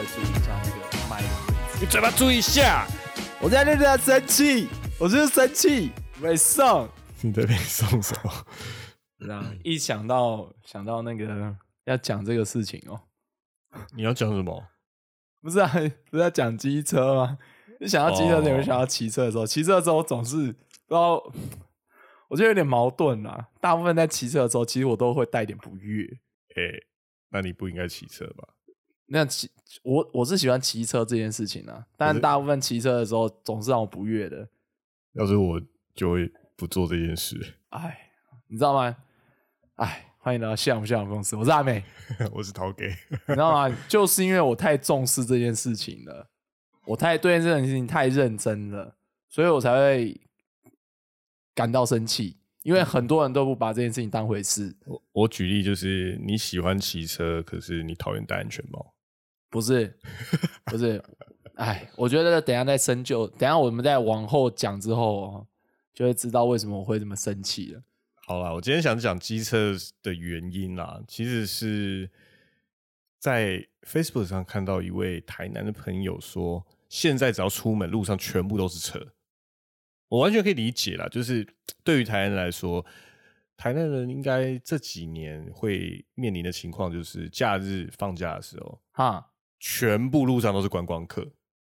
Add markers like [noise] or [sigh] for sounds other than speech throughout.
注意一下那个麦的位置。你嘴巴注意一下。我在那边生气，我就是生气，没送。你在那边送什么？这样一想到想到那个要讲这个事情哦，你要讲什么？不是啊，[laughs] 不是要讲机车吗？你想到机车，你会想到骑车的时候，骑车的时候总是不知道，我觉得有点矛盾啦。大部分在骑车的时候，其实我都会带点不悦。哎、那你不应该骑车吧？那骑我我是喜欢骑车这件事情啊，但大部分骑车的时候总是让我不悦的。要是我就会不做这件事。哎，你知道吗？哎，欢迎来到向不向公司，我是阿美。[laughs] 我是陶给，你知道吗？就是因为我太重视这件事情了，我太对这件事情太认真了，所以我才会感到生气。因为很多人都不把这件事情当回事，我我举例就是你喜欢骑车，可是你讨厌戴安全帽。不是，不是。[laughs] 哎，我觉得等一下再深究，等一下我们再往后讲之后哦，就会知道为什么我会这么生气了。好啦，我今天想讲机车的原因啦，其实是在 Facebook 上看到一位台南的朋友说，现在只要出门路上全部都是车，我完全可以理解啦。就是对于台南人来说，台南人应该这几年会面临的情况就是假日放假的时候，哈，全部路上都是观光客。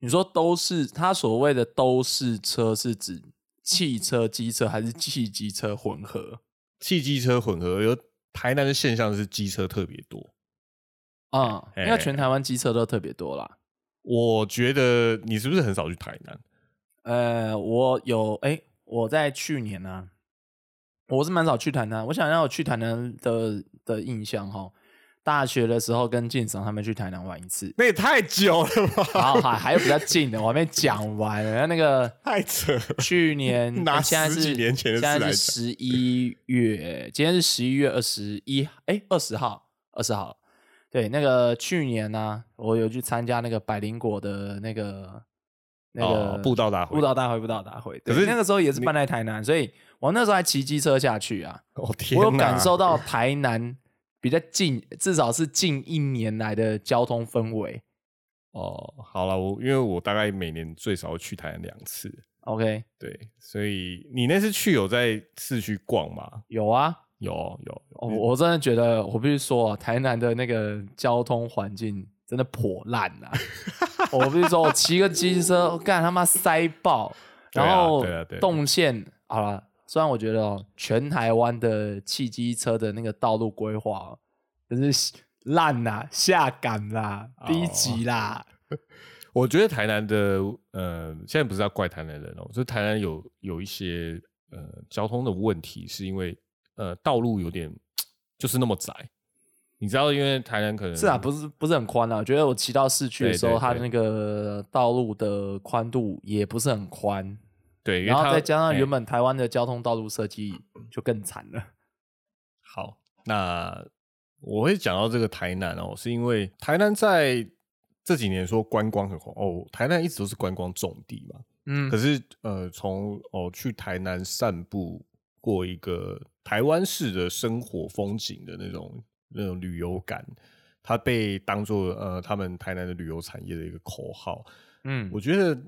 你说都是他所谓的都是车，是指汽车、机车还是汽机车混合？汽机车混合，有台南的现象是机车特别多。嗯，哎因为全台湾机车都特别多啦。我觉得你是不是很少去台南？呃，我有哎、我在去年呢、我是蛮少去台南。我想让我去台南的的印象哈，大学的时候跟晋赏他们去台南玩一次，那也太久了吧，然后还还有比较近的，我还没讲完。然后那个 [laughs] 太扯了。去年 [laughs] 拿呃现在是几年前的现在是十一月，今天是十一月二十一，哎，二十号，二十号。对，那个去年呢、我有去参加那个百灵果的那个那个、哦布道大会布道大会，布道大会。可是对那个时候也是你办在台南，所以我那时候还骑机车下去啊，哦天我有感受到台南比较近，至少是近一年来的交通氛围。哦。好了，我因为我大概每年最少会去台南两次，OK，对，所以你那次去有在市区逛吗？有啊，有有哦，我真的觉得，我必须说啊，台南的那个交通环境真的破烂啊！[laughs] 我不是说，我骑个机车，干他妈塞爆，然后动线好了。虽然我觉得哦，全台湾的汽机车的那个道路规划哦真是烂啦、下岗啦、哦低级啦。[laughs] 我觉得台南的呃，现在不是要怪台南人哦，就是台南有有一些呃交通的问题，是因为呃道路有点就是那么窄。你知道，因为台南可能是啊，不是不是很宽啊。我觉得我骑到市区的时候，对对对它的那个道路的宽度也不是很宽，对，然后再加上哎原本台湾的交通道路设计就更惨了。好，那我会讲到这个台南哦，是因为台南在这几年说观光很红哦，台南一直都是观光重地嘛。嗯可是呃，从哦去台南散步过一个台湾式的生活风景的那种那种旅游感，它被当做呃他们台南的旅游产业的一个口号。嗯我觉得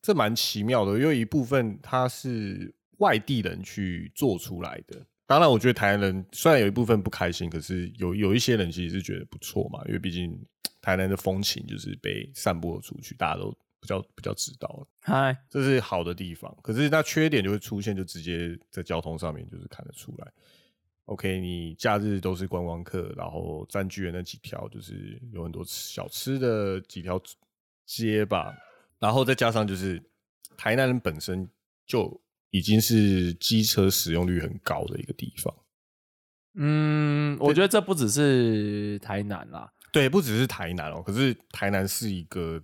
这蛮奇妙的，因为一部分它是外地人去做出来的。当然，我觉得台南人虽然有一部分不开心，可是有有一些人其实是觉得不错嘛，因为毕竟台南的风情就是被散播出去，大家都比较比较知道了，嗨，这是好的地方。可是那缺点就会出现，就直接在交通上面就是看得出来。OK，你假日都是观光客，然后占据了那几条，就是有很多小吃的几条街吧，然后再加上就是台南人本身就已经是机车使用率很高的一个地方。嗯，我觉得这不只是台南啦，对，不只是台南哦，可是台南是一个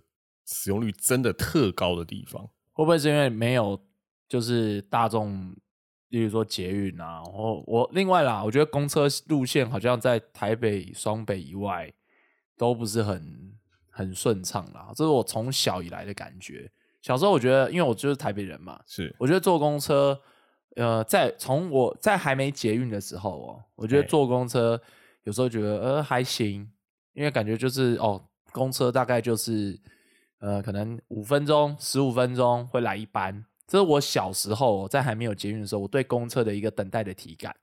使用率真的特高的地方。会不会是因为没有就是大众，例如说捷运啊，然后我另外啦，我觉得公车路线好像在台北、双北以外都不是很很顺畅啦，这是我从小以来的感觉。小时候我觉得，因为我就是台北人嘛，是我觉得坐公车，呃，在从我在还没捷运的时候哦，我觉得哎坐公车有时候觉得呃还行，因为感觉就是哦公车大概就是呃，可能五分钟、十五分钟会来一班。这是我小时候在还没有捷运的时候，我对公车的一个等待的体感。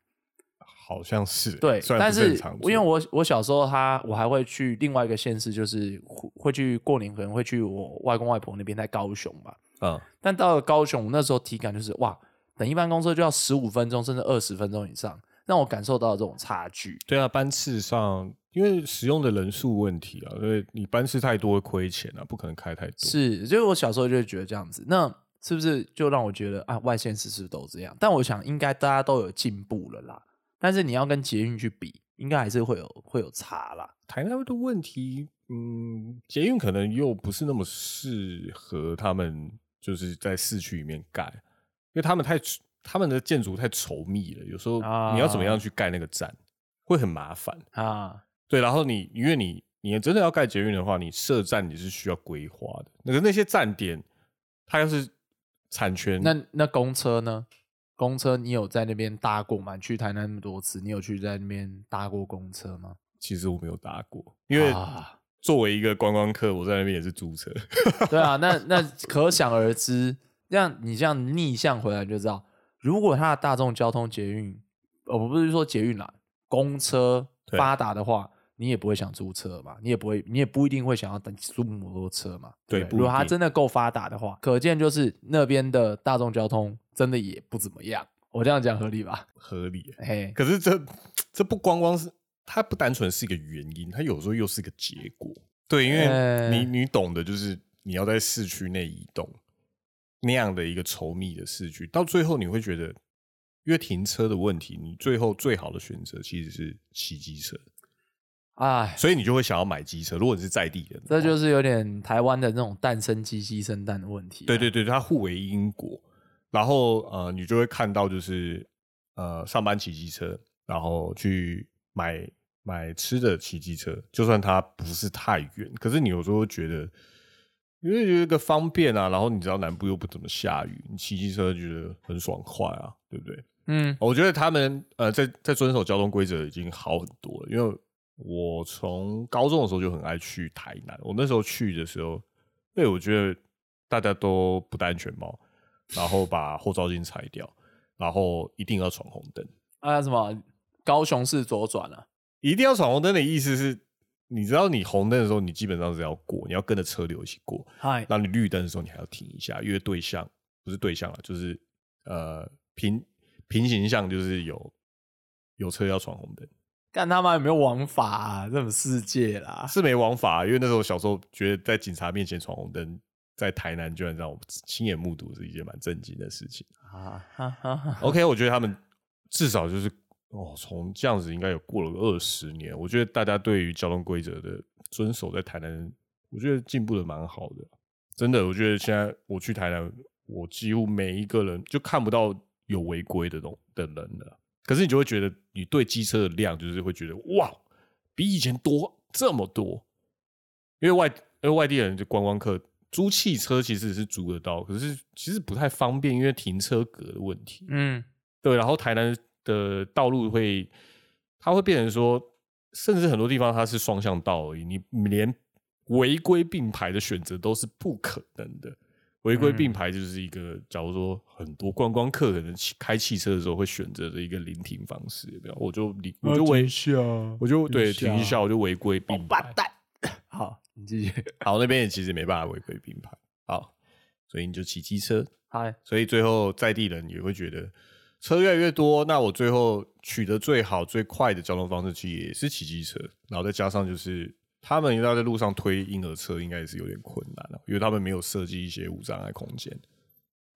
好像是对，但是因为我我小时候他我还会去另外一个县市，就是会会去过年，可能会去我外公外婆那边在高雄吧。嗯，但到了高雄，那时候体感就是哇，等一班公车就要十五分钟甚至二十分钟以上，让我感受到这种差距。对啊，班次上因为使用的人数问题啊，所以你班次太多会亏钱啊，不可能开太多。是，就是我小时候就会觉得这样子，那是不是就让我觉得啊，外县市是不是都这样？但我想应该大家都有进步了啦。但是你要跟捷运去比，应该还是会有会有差啦。台南的问题，嗯，捷运可能又不是那么适合他们，就是在市区里面盖，因为他们太他们的建筑太稠密了，有时候啊你要怎么样去盖那个站，会很麻烦。啊，对，然后你因为你你真的要盖捷运的话，你设站你是需要规划的，那个那些站点，它要是产权，那那公车呢？公车你有在那边搭过吗？你去台南那么多次，你有去在那边搭过公车吗？其实我没有搭过，因为啊作为一个观光客，我在那边也是租车。[laughs] 对啊，那那可想而知，这样你这样逆向回来就知道，如果它的大众交通捷运，呃，我不是说捷运啦，公车发达的话，你也不会想租车嘛，你也不会，你也不一定会想要等租摩托车嘛。不对如果它真的够发达的话，可见就是那边的大众交通真的也不怎么样。我这样讲合理吧？[laughs] 合理。嘿，可是这这不光光是它不单纯是一个原因，它有时候又是个结果。对，因为呃你你懂的，就是你要在市区内移动那样的一个稠密的市区，到最后你会觉得，因为停车的问题，你最后最好的选择其实是骑机车，哎，所以你就会想要买机车。如果你是在地人的，这就是有点台湾的那种蛋生鸡，鸡生蛋的问题、啊对对对，它互为因果。然后呃，你就会看到就是呃，上班骑机车，然后去买买吃的骑机车，就算它不是太远，可是你有时候会觉得，因为有一个方便啊，然后你知道南部又不怎么下雨，你骑机车觉得很爽快啊，对不对？嗯，我觉得他们呃，在在遵守交通规则已经好很多了，因为我从高中的时候就很爱去台南，我那时候去的时候，对我觉得大家都不戴安全帽，然后把后照镜拆掉，然后一定要闯红灯，啊什么高雄市左转啊，一定要闯红灯的意思是，你知道你红灯的时候，你基本上是要过，你要跟着车流一起过，嗨，那你绿灯的时候，你还要停一下，因为对向不是对向了，就是呃平平行向，就是有有车要闯红灯。看他妈有没有王法啊？这种世界啦，是没王法，因为那时候小时候觉得在警察面前闯红灯，在台南居然让我亲眼目睹是一件蛮震惊的事情。啊哈哈哈 OK，我觉得他们至少就是哦，从这样子应该有过了二十年，我觉得大家对于交通规则的遵守在台南，我觉得进步的蛮好的。真的，我觉得现在我去台南，我几乎每一个人就看不到有违规的东的人了。可是你就会觉得，你对机车的量就是会觉得哇，比以前多这么多。因为外因为外地人就观光客租汽车其实是租得到，可是其实不太方便，因为停车格的问题。嗯，对，然后台南的道路会，它会变成说，甚至很多地方它是双向道而已，你连违规并排的选择都是不可能的。违规并排就是一个，假如说很多观光客可能开汽车的时候会选择的一个临停方式，有没有？我就离，我就违，下，我就对停一下停一下，我就违规并排。王八蛋。[laughs] 好，你继续。好，那边也其实没办法违规并排。好，所以你就骑机车，嗨，所以最后在地人也会觉得车越来越多，那我最后取得最好最快的交通方式其实也是骑机车，然后再加上就是他们要在路上推婴儿车，应该也是有点困难了，因为他们没有设计一些无障碍空间，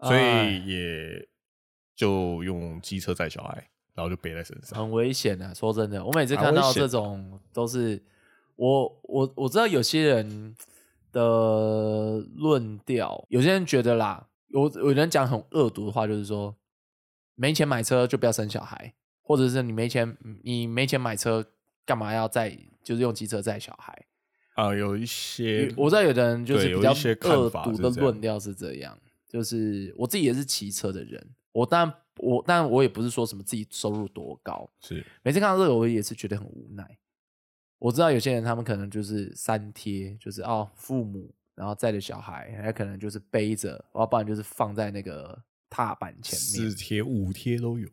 所哎以也就用机车载小孩，然后就背在身上。很危险的、说真的，我每次看到这种都是我我我知道有些人的论调，有些人觉得啦，有有人讲很恶毒的话，就是说没钱买车就不要生小孩，或者是你没钱你没钱买车，干嘛要载就是用机车载小孩？啊、有一些我知道有的人就是比较恶毒的论调是这样，就是我自己也是骑车的人，我当然我当然我也不是说什么自己收入多高，是每次看到这个我也是觉得很无奈。我知道有些人他们可能就是三贴，就是哦父母然后载着小孩，还可能就是背着，然后不然就是放在那个踏板前面四。贴五贴都有。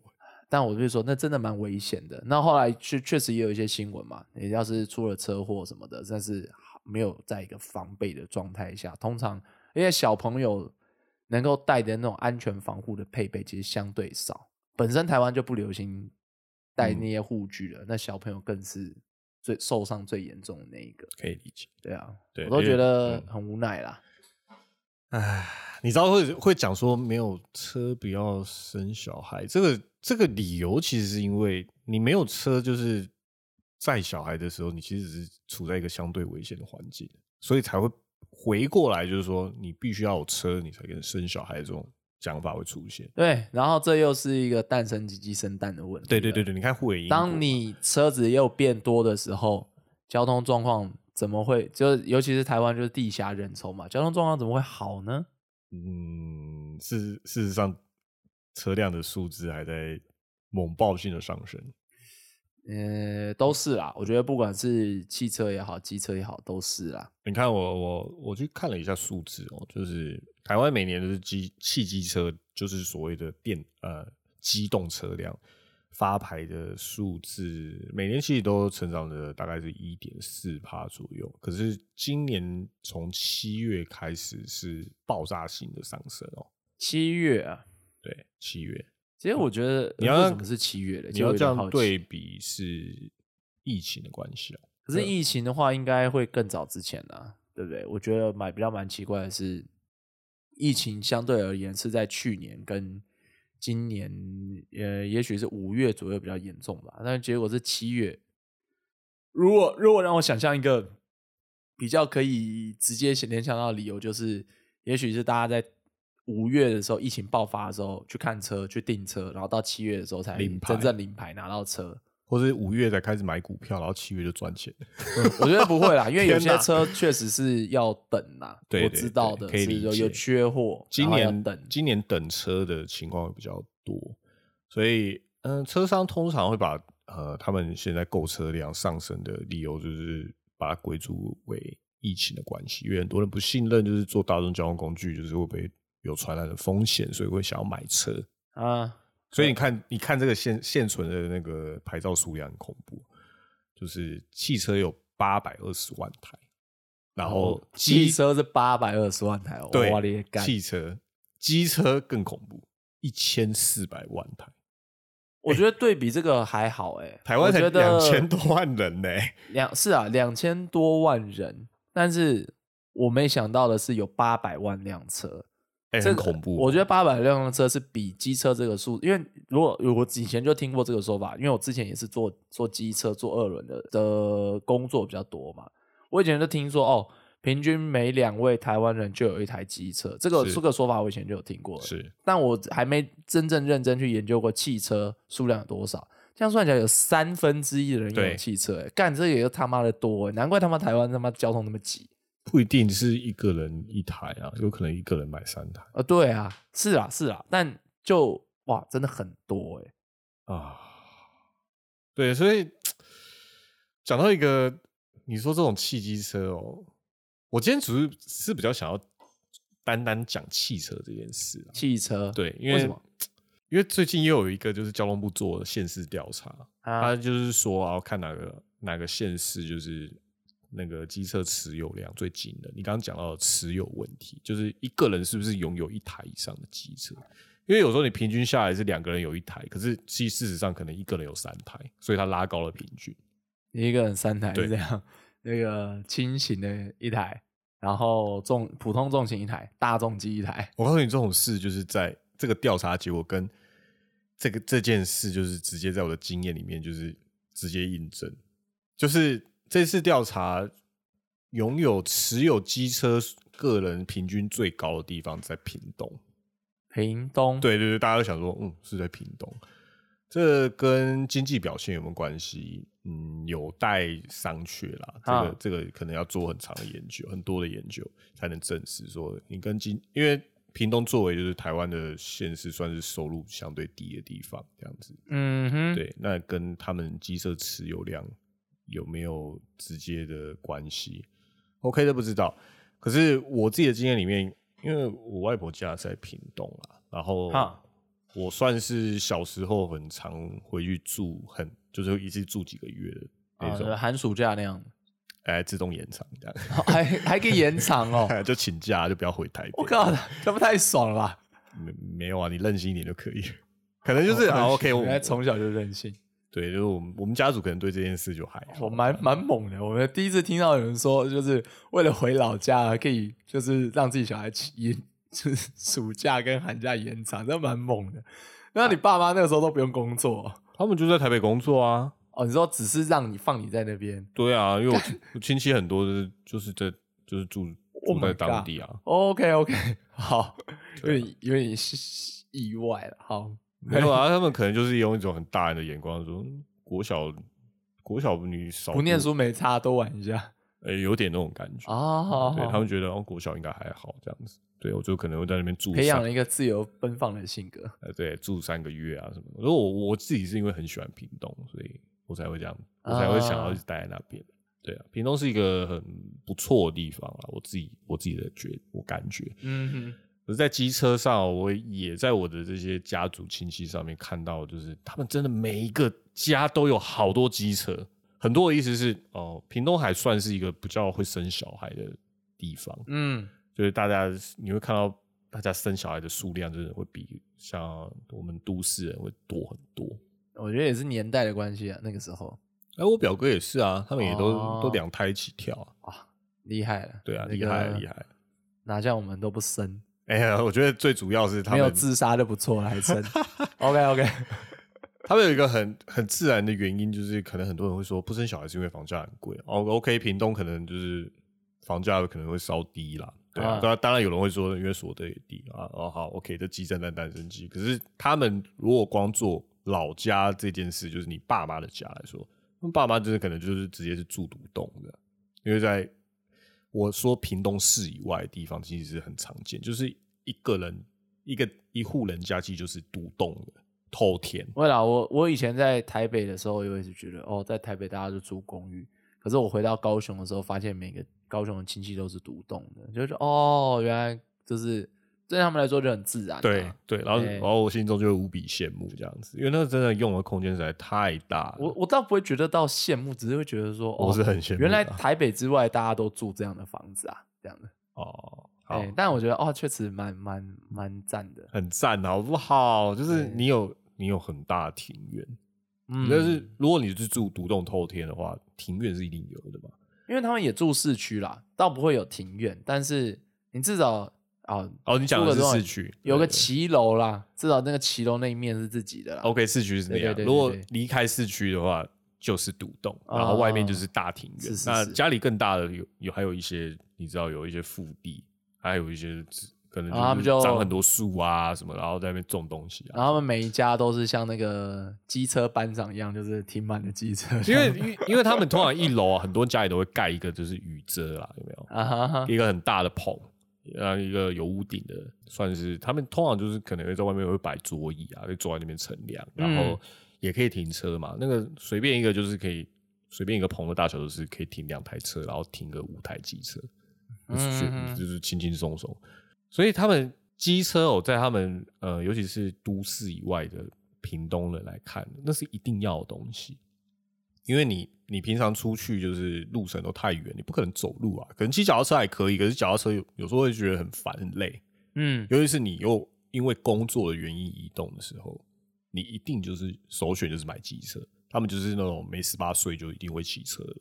但我就说那真的蛮危险的。那后来确确实也有一些新闻嘛，也要是出了车祸什么的，但是没有在一个防备的状态下，通常因为小朋友能够带的那种安全防护的配备其实相对少，本身台湾就不流行带那些护具了，那小朋友更是最受伤最严重的那一个。可以理解。对啊，对我都觉得嗯很无奈啦。哎，你知道会会讲说没有车不要生小孩，这个这个理由其实是因为你没有车，就是载小孩的时候，你其实只是处在一个相对危险的环境，所以才会回过来，就是说你必须要有车，你才可能生小孩这种讲法会出现。对，然后这又是一个蛋生鸡鸡生蛋的问题。对对对。对，你看互为当你车子又变多的时候，交通状况怎么会？就是尤其是台湾就是地狭人稠嘛，交通状况怎么会好呢？嗯，事事实上车辆的数字还在猛爆性的上升。呃，都是啦。我觉得不管是汽车也好，机车也好，都是啦。你看我我我去看了一下数字哦，就是台湾每年的机汽机车，就是所谓的电呃机动车辆发牌的数字，每年其实都成长的大概是一点四帕左右。可是今年从七月开始是爆炸性的上升哦，七月啊，对，七月其实我觉得你要为什么是七月的？你要这样对比是疫情的关系啊。可是疫情的话，应该会更早之前啊，对不对？我觉得蛮比较蛮奇怪的是，疫情相对而言是在去年跟今年，呃，也许是五月左右比较严重吧，但是结果是七月。如果如果让我想象一个比较可以直接联想到的理由，就是也许是大家在五月的时候疫情爆发的时候去看车、去订车，然后到七月的时候才领牌真正领牌拿到车。或者五月才开始买股票，然后七月就赚钱了。我觉得不会啦，因为有些车确实是要等啦。[laughs] 我知道的对可以理解是有有缺货，今年等。今年等车的情况会比较多，所以嗯、呃车商通常会把呃他们现在购车量上升的理由，就是把它归诸为疫情的关系，因为很多人不信任，就是坐大众交通工具，就是会不会有传染的风险，所以会想要买车。啊，所以你看，你看这个现现存的那个牌照数量很恐怖，就是汽车有八百二十万台，然后哦汽车是八百二十万台哦，对！汽车，机车更恐怖，一千四百万台，我觉得对比这个还好哎，台湾才两千多万人呢、两是啊，两千多万人，但是我没想到的是有八百万辆车，哎、这个很恐怖哦、我觉得八百辆车是比机车这个数，因为如果我以前就听过这个说法，因为我之前也是做做机车、做二轮的的工作比较多嘛，我以前就听说哦，平均每两位台湾人就有一台机车，这个这个说法我以前就有听过了，是但我还没真正认真去研究过汽车数量有多少。这样算起来，有三分之一的人拥有汽车、欸，干这也就他妈的多、欸，难怪他妈台湾他妈交通那么挤。不一定是一个人一台啊，有可能一个人买三台呃，对啊，是啊，是啊，但就哇，真的很多哎、啊。对，所以讲到一个，你说这种汽机车哦，我今天只是是比较想要单单讲汽车这件事啊。汽车对，因为为什么因为最近又有一个就是交通部做的县市调查，啊他就是说啊，看哪个哪个县市就是那个机车持有量最紧的。你刚刚讲到的持有问题，就是一个人是不是拥有一台以上的机车？因为有时候你平均下来是两个人有一台，可是其实事实上可能一个人有三台，所以它拉高了平均。一个人三台这样，那个轻型的一台，然后重普通重型一台，大众机一台。我告诉你，这种事就是在这个调查结果跟这个这件事，就是直接在我的经验里面，就是直接印证，就是这次调查拥有持有机车个人平均最高的地方在屏东。屏东，对对对，大家都想说，嗯，是在屏东，这跟经济表现有没有关系？嗯，有待商榷啦。这个、啊这个可能要做很长的研究，很多的研究才能证实说你跟经，因为屏东作为就是台湾的县市，算是收入相对低的地方，这样子。嗯哼，对，那跟他们机车持有量有没有直接的关系？OK 的不知道，可是我自己的经验里面，因为我外婆家在屏东啊，然后我算是小时候很常回去住，很就是一次住几个月的那啊，种，寒暑假那样，哎、自动延长这样，还还可以延长哦。[laughs] 就请假就不要回台北。我靠，这不太爽了吧？没没有啊，你任性一点就可以。可能就是啊，[laughs] OK，我从小就任性，对，就是我们我们家族可能对这件事就还好。我蛮蛮猛的。我们第一次听到有人说，就是为了回老家可以，就是让自己小孩起延，就是暑假跟寒假延长，这蛮猛的。那你爸妈那个时候都不用工作他们就在台北工作啊。哦？你说只是让你放你在那边对啊，因为 [laughs] 我亲戚很多就是就是在就是住 Oh 住在当地啊。？OK OK，好，有点有点意外了。好，没有啊，他们可能就是用一种很大人的眼光说，嗯国小国小你少读，不念书没差，多玩一下哎、有点那种感觉。啊。对他们觉得哦，国小应该还好这样子。对我就可能会在那边住培养了一个自由奔放的性格。呃，对，住三个月啊什么的。而我我自己是因为很喜欢屏东，所以我才会这样，我才会想要一直待在那边。对啊，屏东是一个很不错的地方啊，我自己我自己的觉我感觉。嗯哼，可是，在机车上，我也在我的这些家族亲戚上面看到，就是他们真的每一个家都有好多机车。很多的意思是，哦，屏东还算是一个比较会生小孩的地方，嗯，就是大家你会看到大家生小孩的数量，真的会比像我们都市人会多很多。我觉得也是年代的关系啊。那个时候哎、我表哥也是啊，他们也都、哦都两胎起跳啊。啊，厉害了。对啊，那厉害个厉害。哪像我们都不生，哎呀，我觉得最主要是他没有们自杀就不错了，还生。OK OK，[laughs] 他们有一个很很自然的原因，就是可能很多人会说不生小孩是因为房价很贵。哦，OK，屏东可能就是房价可能会稍低啦。对啊，啊当然当然有人会说因为所得也低啊。哦，好，OK，这鸡生蛋，蛋生鸡。可是他们如果光做老家这件事，就是你爸妈的家来说，他们爸妈就是可能就是直接是住独栋的，因为在我说屏东市以外的地方，其实是很常见，就是一个人一个一户人家其实就是独栋的透天。为了我，我以前在台北的时候，我也是觉得哦，在台北大家就住公寓。可是我回到高雄的时候，发现每个高雄的亲戚都是独栋的，就是哦，原来就是对他们来说就很自然、啊。对对，然后对然后我心中就会无比羡慕这样子，因为那个真的用的空间实在太大了。我我倒不会觉得到羡慕，只是会觉得说，哦，我是很羡慕的原来台北之外大家都住这样的房子啊，这样的。哦，好对，，但我觉得哦，确实蛮蛮蛮赞的。很赞，好不好？就是你有你有很大的庭院，嗯但是如果你是住独栋透天的话，庭院是一定有的嘛。因为他们也住市区啦，倒不会有庭院，但是你至少啊，哦，你讲的是市区，有个骑楼啦，至少那个骑楼那一面是自己的啦。OK，市区是那样。对对对对如果离开市区的话，就是独栋，哦然后外面就是大庭院。那家里更大的有有还有一些，你知道有一些腹地，还有一些可能他们就就是长很多树啊什么，然后在那边种东西啊。然后他们每一家都是像那个机车班长一样，就是停满了机车，因为因为因为他们通常一楼啊，很多家里都会盖一个就是雨遮啦，有没有？啊哈哈，一个很大的棚，然后一个有屋顶的，算是他们通常就是可能会在外面会摆桌椅啊，会坐在那边乘凉，然嗯后也可以停车嘛。那个随便一个就是可以随便一个棚的大小，都是可以停两台车，然后停个五台机车，就是嗯就是轻轻松松。所以他们机车哦，在他们呃，尤其是都市以外的屏东人来看，那是一定要的东西。因为你你平常出去就是路程都太远，你不可能走路啊。可能骑脚踏车还可以，可是脚踏车有有时候会觉得很烦很累，嗯，尤其是你又因为工作的原因移动的时候，你一定就是首选就是买机车。他们就是那种没十八岁就一定会骑车的，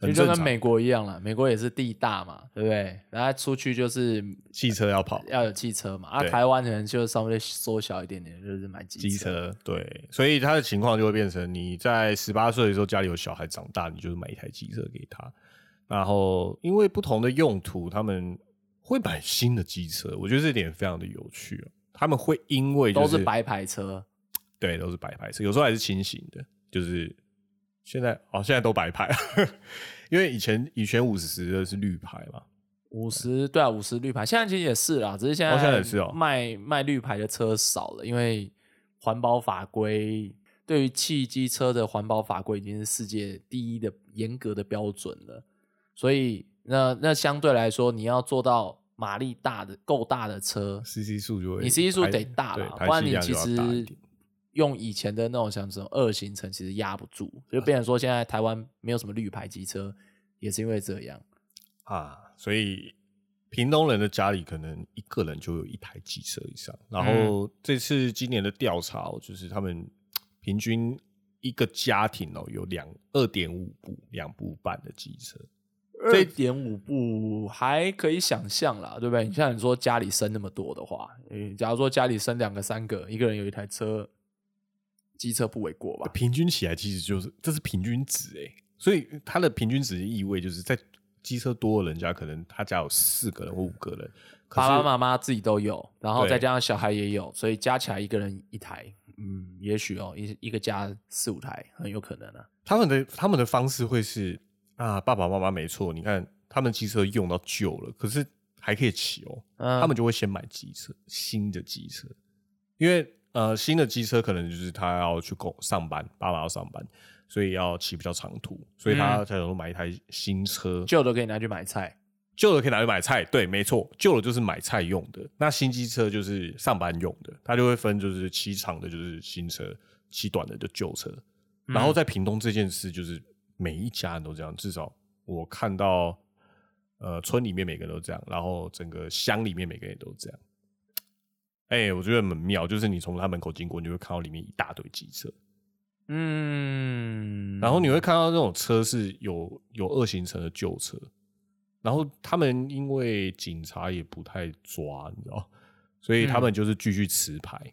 其很正常。实就跟美国一样了，美国也是地大嘛，对不对？然后出去就是汽车要跑，要有汽车嘛，啊，台湾可能就稍微缩小一点点，就是买机机车对，所以他的情况就会变成你在十八岁的时候家里有小孩长大，你就是买一台机车给他，然后因为不同的用途，他们会买新的机车，我觉得这点非常的有趣哦。他们会因为、就是、都是白牌车，对，都是白牌车，有时候还是清醒的，就是现在哦，现在都白牌，[laughs] 因为以前以前五十的是绿牌嘛，五十对啊，五十绿牌，现在其实也是啦，只是现在哦现在也是哦。卖卖绿牌的车少了，因为环保法规，对于汽机车的环保法规已经是世界第一的严格的标准了，所以那那相对来说，你要做到马力大的够大的车，CC 数就会你 CC 数得大对了，不然你其实用以前的那种像这种二行程，其实压不住，就变成说现在台湾没有什么绿牌机车，也是因为这样。啊，所以屏东人的家里可能一个人就有一台机车以上。然嗯后这次今年的调查哦，就是他们平均一个家庭哦有两二点五部两部半的机车，这点五部还可以想象啦，对不对？你像你说家里生那么多的话，嗯假如说家里生两个、三个，一个人有一台车，机车不为过吧？平均起来其实就是这是平均值哎，所以它的平均值的意味就是在机车多的人家，可能他家有四个人或五个人，可爸爸妈妈自己都有，然后再加上小孩也有，所以加起来一个人一台，嗯，也许哦，一一个家四五台很有可能啊。他们的他们的方式会是啊，爸爸妈妈没错，你看他们机车用到旧了，可是还可以骑哦，嗯，他们就会先买机车，新的机车，因为呃新的机车可能就是他要去工上班，爸爸要上班，所以要骑比较长途，所以他嗯才想说买一台新车，旧的可以拿去买菜，旧的可以拿去买菜，对，没错，旧的就是买菜用的，那新机车就是上班用的，它就会分就是骑长的就是新车，骑短的就旧车。然后在屏东这件事，就是每一家人都这样，至少我看到，呃，村里面每个人都这样，然后整个乡里面每个人都这样。哎、我觉得很妙，就是你从他门口经过，你就会看到里面一大堆机车，嗯，然后你会看到那种车是有有二行程的旧车，然后他们因为警察也不太抓，你知道，所以他们就是继续持牌，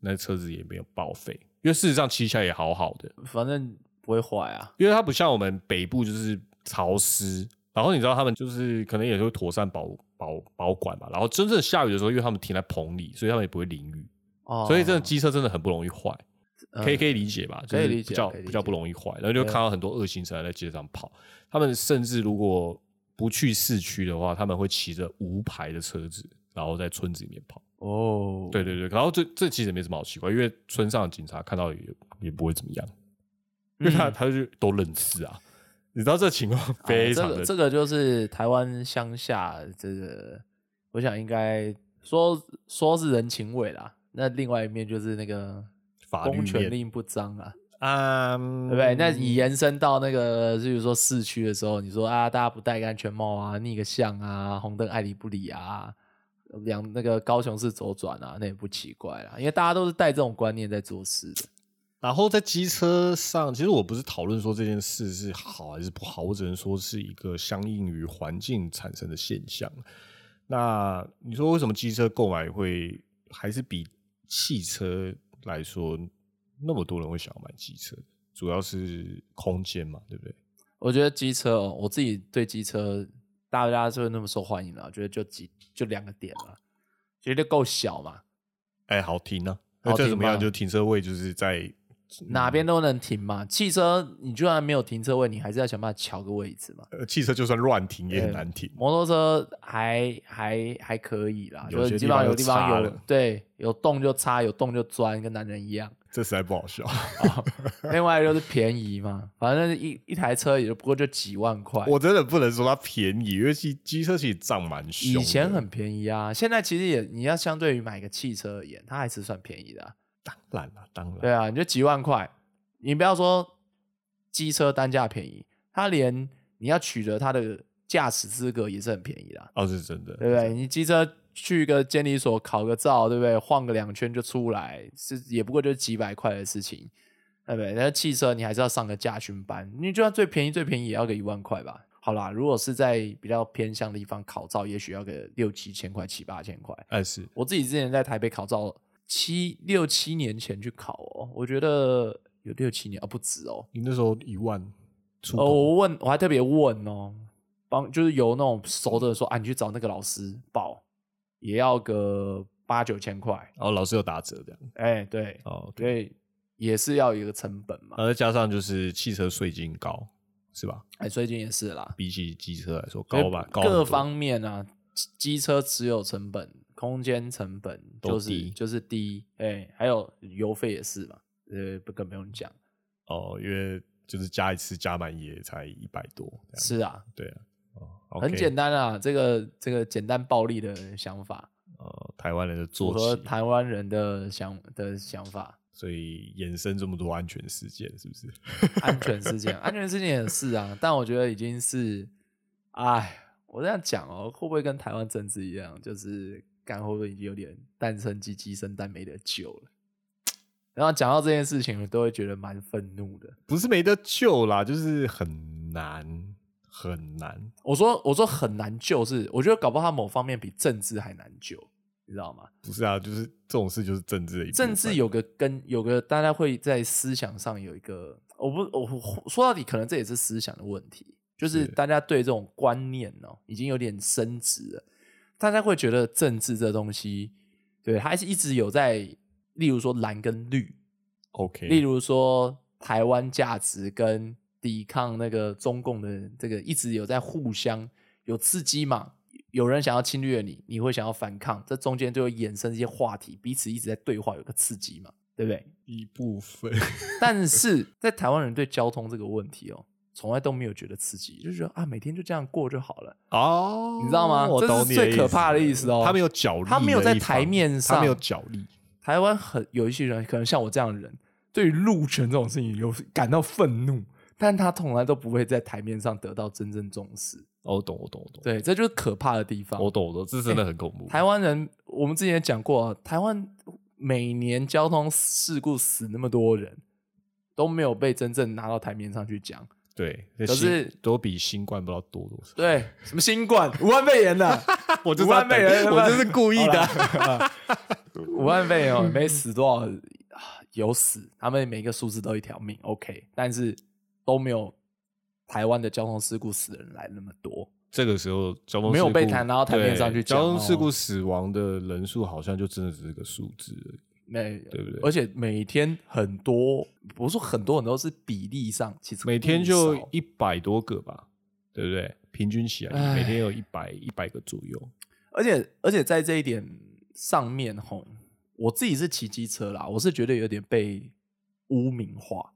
那车子也没有报废，因为事实上骑起来也好好的，反正不会坏啊。因为它不像我们北部就是潮湿，然后你知道他们就是可能也会妥善保保保管嘛，然后真正下雨的时候，因为他们停在棚里，所以他们也不会淋雨，哦，所以这个机车真的很不容易坏。嗯可以可以理解吧？就是可以理解比较比较不容易坏，然后就看到很多恶行车在街上跑。他们甚至如果不去市区的话，他们会骑着无牌的车子，然后在村子里面跑。哦，对对对，然后这这其实也没什么好奇怪，因为村上的警察看到也也不会怎么样，因为他、嗯他就都认识啊。你知道这情况 [laughs] 非常这个这个就是台湾乡下这个，我想应该说说是人情味啦。那另外一面就是那个法律公权面力不彰啊，啊，对不对？那你延伸到那个，就是说市区的时候，你说啊，大家不戴个安全帽啊，逆个向啊，红灯爱理不理啊，两那个高雄市左转啊，那也不奇怪啦，因为大家都是带这种观念在做事的。然后在机车上，其实我不是讨论说这件事是好还是不好，我只能说是一个相应于环境产生的现象。那你说为什么机车购买会还是比汽车来说那么多人会想要买机车？主要是空间嘛，对不对？我觉得机车哦，我自己对机车大家就那么受欢迎了，我觉得就几就两个点嘛，觉得够小嘛，哎，好停呢、好停那这怎么样？吗就停车位就是在哪边都能停嘛。汽车你就算没有停车位，你还是要想办法瞧个位置嘛。呃，汽车就算乱停也很难停。摩托车还还还可以啦，有就是基本上有些地方就地方有对有洞就插，有洞就钻，跟男人一样。这实在不好笑。另外就是便宜嘛，反正一一台车也就不过就几万块。我真的不能说它便宜，因为机机车其实涨蛮凶。以前很便宜啊，现在其实也你要相对于买个汽车而言，它还是算便宜的啊、当然了，当然。对啊，你就几万块，你不要说机车单价便宜，它连你要取得它的驾驶资格也是很便宜的啊、哦，是真的，对不对？你机车去个监理所考个照，对不对？晃个两圈就出来，是也不过就是几百块的事情，对不对？那汽车你还是要上个驾训班，你就算最便宜最便宜也要个一万块吧。好啦，如果是在比较偏向的地方考照，也许要个六七千块、七八千块。哎是我自己之前在台北考照，七六七年前去考哦，我觉得有六七年啊，不止哦。你那时候一万出哦，我问我还特别问哦，帮就是有那种熟的人说啊，你去找那个老师报，也要个八九千块。然后老师有打折这样。哎，对，哦，所以也是要有一个成本嘛。然后再加上就是汽车税金高，是吧？哎，税金也是啦，比起机车来说高吧，高很多各方面啊，机机车持有成本、空间成本就是低就是低，哎，还有油费也是嘛，对呃，不更不用讲。哦，因为就是加一次加满也才一百多，是啊，对啊，哦，很简单啊，这个这个简单暴力的想法，呃，台湾人的符做起，合台湾人的想的想法。所以衍生这么多安全事件，是不是？[laughs] 安全事件，安全事件也是啊，但我觉得已经是，哎，我这样讲哦，会不会跟台湾政治一样，就是干会不会已经有点蛋生鸡，鸡生蛋没得救了？然后讲到这件事情，我都会觉得蛮愤怒的。不是没得救啦，就是很难很难。我说我说很难救是，我觉得搞不好他某方面比政治还难救，你知道吗？不是啊，就是这种事就是政治的一部分政治有个根，有个大家会在思想上有一个，我不我我说到底，可能这也是思想的问题，就是是大家对这种观念哦，已经有点升值了，大家会觉得政治这东西，对，还是一直有在，例如说蓝跟绿，OK，例如说台湾价值跟抵抗那个中共的这个一直有在互相有刺激嘛。有人想要侵略你，你会想要反抗，这中间就会衍生一些话题，彼此一直在对话，有个刺激嘛，对不对？一部分但是在台湾人对交通这个问题哦，从来都没有觉得刺激，就觉得啊，每天就这样过就好了。哦，你知道吗我这是最可怕的意思哦他没有角力的一方，他没有在台面上他没有角力。台湾很有一些人，可能像我这样的人，对于路权这种事情有感到愤怒，但他从来都不会在台面上得到真正重视。哦，我懂，我懂，我懂，对，这就是可怕的地方。我懂，我懂，这真的很恐怖。台湾人，我们之前也讲过、啊，台湾每年交通事故死那么多人，都没有被真正拿到台面上去讲。对，可是都比新冠不知道多多少。对，什么新冠、武汉肺炎的，[laughs] 我就是武汉肺炎，我这是故意的。武汉肺炎哦，没死多少，啊有死，他们每个数字都一条命，OK，但是都没有台湾的交通事故死的人来那么多。这个时候交通没有事故被谈到台面上去讲交通事哦故死亡的人数好像就真的只是个数字而已。没对不对而且每天很多，不是说很多很多，是比例上其实每天就少一百多个吧，对不对？平均起来每天有一百一百个左右。而且而且在这一点上面吼，我自己是骑机车啦，我是觉得有点被污名化。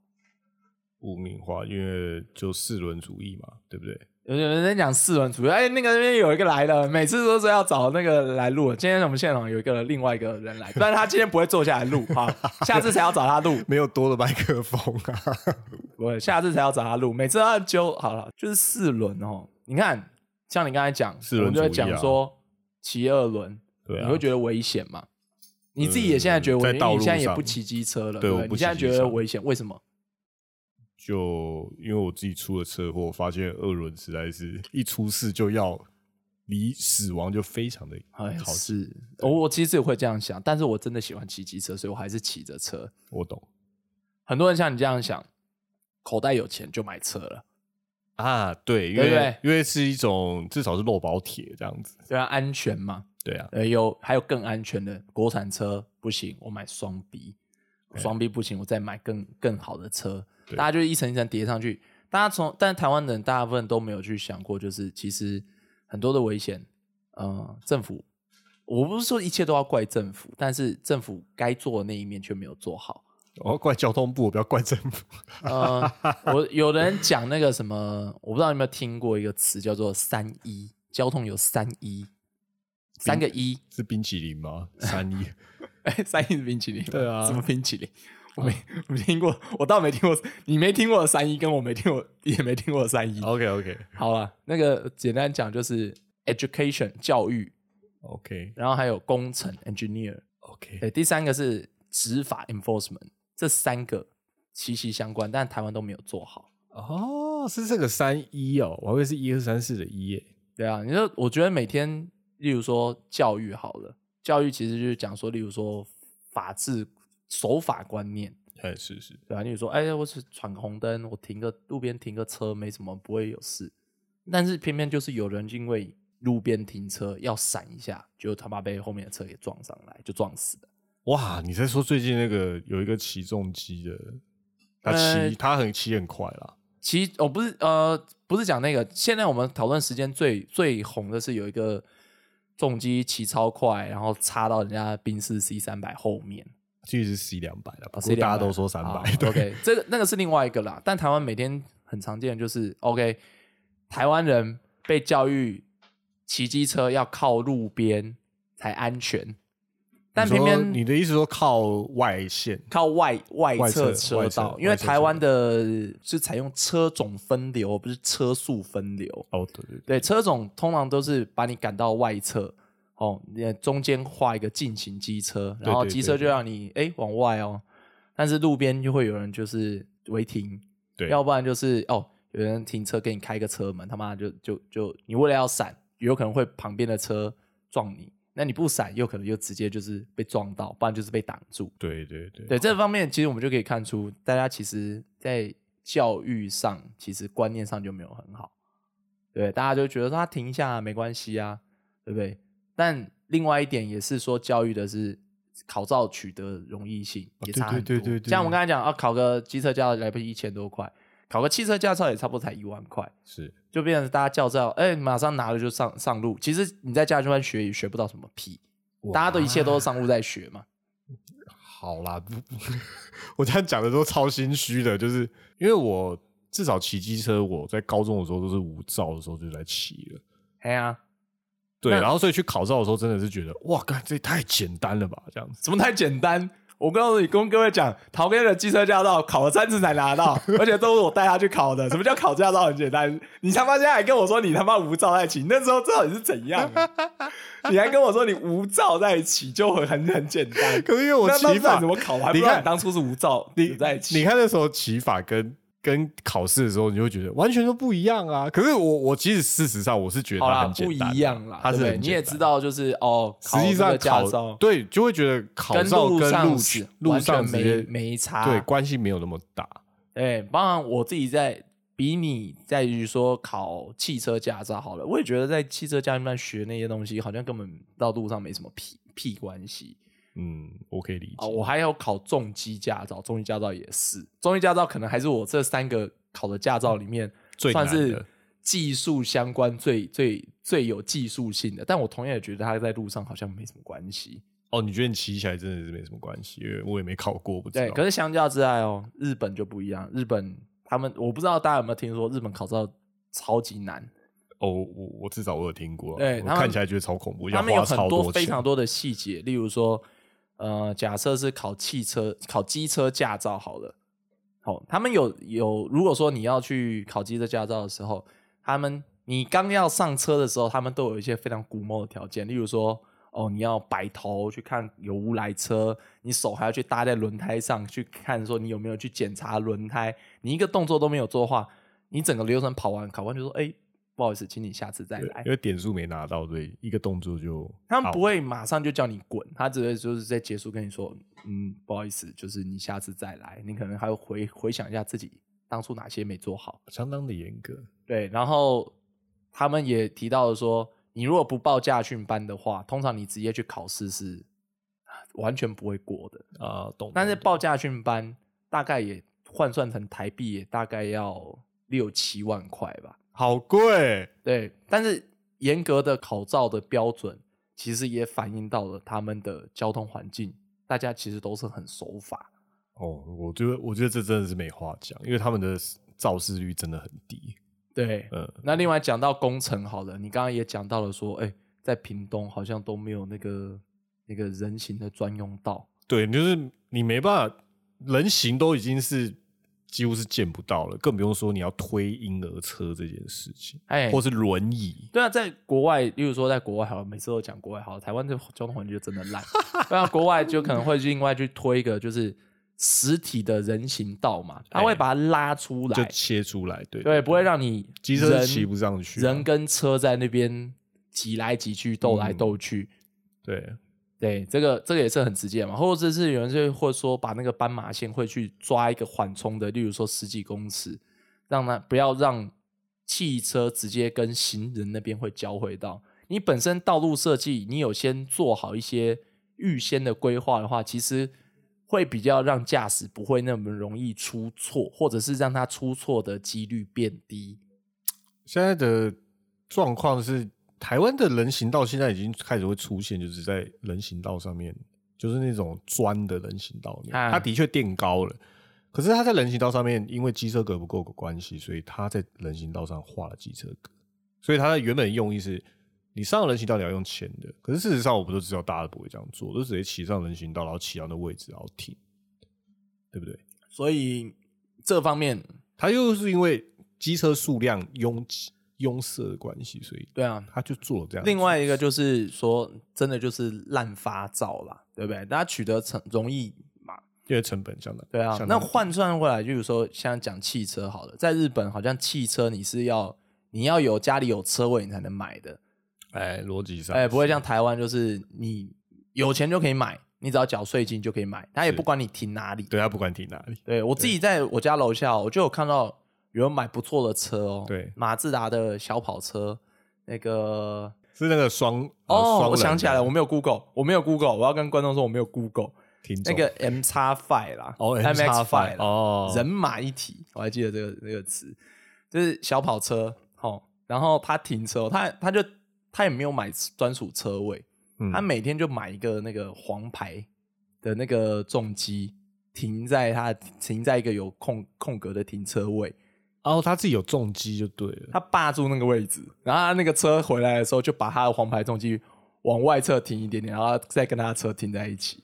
污名化，因为就四轮主义嘛，对不对？有人在讲四轮主义，哎，那个那边有一个来了，每次都是要找那个来录。今天我们现场有一个另外一个人来，但是他今天不会坐下来录哈，[laughs] 下次才要找他录，没有多的麦克风啊。不会，下次才要找他录。每次都要揪好了，就是四轮哦。你看，像你刚才讲，四轮我们就会讲说骑二轮，你会觉得危险嘛？你自己也现在觉得危险，你现在也不骑机车了，对？你现在觉得危险，为什么？就因为我自己出了车祸，发现二轮实在是一出事就要离死亡就非常的哎，靠近。是我我其实也会这样想，但是我真的喜欢骑机车，所以我还是骑着车。我懂很多人像你这样想，口袋有钱就买车了，啊，对，因为因为是一种至少是肉包铁这样子，对啊，安全嘛。对啊，呃，有还有更安全的国产车不行，我买双 B，双 B 不行，我再买更更好的车。大家就一层一层叠上去。大家从但台湾人大部分都没有去想过，就是其实很多的危险，呃，政府我不是说一切都要怪政府，但是政府该做的那一面却没有做好。我要怪交通部，我不要怪政府。呃，我有人讲那个什么，我不知道你有没有听过一个词叫做“三一”，交通有三一，三个一，是冰淇淋吗？三一 [laughs] 哎，三一是冰淇淋，对啊什么冰淇淋？我没我没听过，[laughs] 我倒没听过，你没听过的三一，跟我没听过也没听过的三一。？OK OK 好了，那个简单讲就是 education 教育，OK 然后还有工程 engineer，OK，对，第三个是执法 enforcement，这三个息息相关，但台湾都没有做好。哦，是这个三一哦，我还以为是一二三四的一耶。对啊，你说，我觉得每天，例如说教育好了，教育其实就是讲说，例如说法治守法观念，哎，是是，对啊，例如说，哎，我是闯红灯，我停个路边停个车没什么，不会有事。但是偏偏就是有人因为路边停车要闪一下，就他妈被后面的车给撞上来，就撞死了。哇，你在说最近那个有一个起重机的，他呃骑他很骑很快啦。骑哦不是呃不是讲那个，现在我们讨论时间最最红的是有一个重机骑超快，然后插到人家宾士 C 三百后面，其实是 C 两百了，不哦过 C 200大家都说三好百。对 OK，这个那个是另外一个啦。但台湾每天很常见的就是 OK，台湾人被教育骑机车要靠路边才安全，但偏偏你的意思说靠外线，靠外外外侧车道，因为台湾的是采用车种分流，不是车速分流。哦，对对对，对，车种通常都是把你赶到外侧，哦，你中间画一个进行机车，然后机车就让你哎往外哦，但是路边就会有人就是违停，对。要不然就是哦有人停车给你开个车门，他妈就就就你为了要闪，有可能会旁边的车撞你，那你不闪，有可能就直接就是被撞到，不然就是被挡住。对对对对这方面，其实我们就可以看出，大家其实在教育上，其实观念上就没有很好。对，大家就觉得说他停一下、啊、没关系啊，对不对？但另外一点也是说，教育的是考照取得容易性也差很多。对对对对像我们刚才讲啊，考个机车驾照来不及一千多块，考个汽车驾照也差不多才一万块，是就变成大家驾照，哎，马上拿了就上上路。其实你在驾校班学也学不到什么屁，大家都一切都是上路在学嘛。好啦，[laughs] 我这样讲的都超心虚的，就是因为我至少骑机车，我在高中的时候都是无照的时候就在骑了。哎呀、对，然后所以去考照的时候，真的是觉得哇，干这也太简单了吧，这样子。怎么太简单？我告诉你，跟各位讲，陶哥的机车驾照考了三次才拿到，[laughs] 而且都是我带他去考的。什么叫考驾照很简单？你他妈现在还跟我说你他妈无照在骑，那时候到底是怎样、啊？[laughs] 你还跟我说你无照在骑就很很很简单。可是因为我骑法怎么考？我还不你看知道当初是无照你在骑。你看那时候骑法跟跟考试的时候，你就会觉得完全都不一样啊。可是我我其实事实上我是觉得，它很简不一样啦，它是对对你也知道，就是哦，实际上考对就会觉得考跟照路跟路是路上直接没差，对关系没有那么大。对，当然我自己在比你在于说考汽车驾照好了，我也觉得在汽车驾训班学那些东西，好像根本到路上没什么屁屁关系嗯，我可以理解。啊。我还要考重机驾照，重机驾照也是，重机驾照可能还是我这三个考的驾照里面最算是技术相关最最最有技术性的，但我同样也觉得它在路上好像没什么关系。哦，你觉得你骑起来真的是没什么关系？因为我也没考过，不知对，道。可是相较之下哦，日本就不一样。日本他们我不知道大家有没有听说，日本考照超级难，哦，我我至少我有听过，对看起来觉得超恐怖，要他们有很多非常多的细节，例如说，呃，假设是考汽车、考机车驾照好了，好，他们有有，如果说你要去考机车驾照的时候，他们你刚要上车的时候，他们都有一些非常古摸的条件，例如说，哦，你要摆头去看有无来车，你手还要去搭在轮胎上去看，说你有没有去检查轮胎，你一个动作都没有做的话，你整个流程跑完，考官就说，哎、不好意思，请你下次再来。因为点数没拿到，所以一个动作就他们不会马上就叫你滚，他只会就是在结束跟你说，嗯，不好意思，就是你下次再来，你可能还会回回想一下自己当初哪些没做好。相当的严格。对，然后他们也提到了说，你如果不报驾训班的话，通常你直接去考试是完全不会过的。啊，懂。但是报驾训班大概也换算成台币也大概要六七万块吧。好贵，对，但是严格的考照的标准，其实也反映到了他们的交通环境，大家其实都是很守法。哦，我觉得我觉得这真的是没话讲，因为他们的肇事率真的很低。对，嗯，那另外讲到工程，好了，你刚刚也讲到了说，哎，在屏东好像都没有那个那个人行的专用道。对，就是你没办法，人行都已经是几乎是见不到了，更不用说你要推婴儿车这件事情，哎，或是轮椅。对啊，在国外，例如说在国外好了，每次都讲国外好了，台湾这交通环境就真的烂。对啊，国外就可能会另外去推一个就是实体的人行道嘛，他会哎把它拉出来就，切出来，对对，不会让你机车骑不上去啊、人跟车在那边挤来挤去、斗来嗯斗去。对对，这个这个也是很直接嘛，或者是有人就会说把那个斑马线会去抓一个缓冲的，例如说十几公尺，让它不要让汽车直接跟行人那边会交汇到。你本身道路设计，你有先做好一些预先的规划的话，其实会比较让驾驶不会那么容易出错，或者是让他出错的几率变低。现在的状况是，台湾的人行道现在已经开始会出现，就是在人行道上面就是那种砖的人行道面，啊它的确垫高了。可是它在人行道上面，因为机车格不够的关系，所以它在人行道上画了机车格。所以它的原本用意是，你上人行道你要用钱的。可是事实上，我们都知道大家都不会这样做，都直接骑上人行道，然后骑到那位置，然后停，对不对？所以这方面，它又是因为机车数量拥挤拥塞的关系，所以对啊。他就做了这样。另外一个就是说，真的就是滥发照啦，对不对？大家取得成容易嘛，因为成本相当对啊。那换算回来，就是说，像讲汽车好了，在日本好像汽车你是要你要有家里有车位你才能买的，哎，逻辑上哎，不会像台湾就是你有钱就可以买，你只要缴税金就可以买，他也不管你停哪里。对他不管停哪里，对我自己在我家楼下，我就有看到有人买不错的车哦，对。马自达的小跑车，那个是那个双哦，双我想起来了，我们没有 Google，我没有 Google，我要跟观众说我没有 Google 听那个 M X Five 啦，哦 MX Five 哦。人马一体，我还记得这个这个词，就是小跑车，哦，然后他停车，他他就他也没有买专属车位，嗯他每天就买一个那个黄牌的那个重机，停在他停在一个有空空格的停车位，哦他自己有重机就对了，他霸住那个位置，然后他那个车回来的时候，就把他的黄牌重机往外侧停一点点，然后再跟他的车停在一起。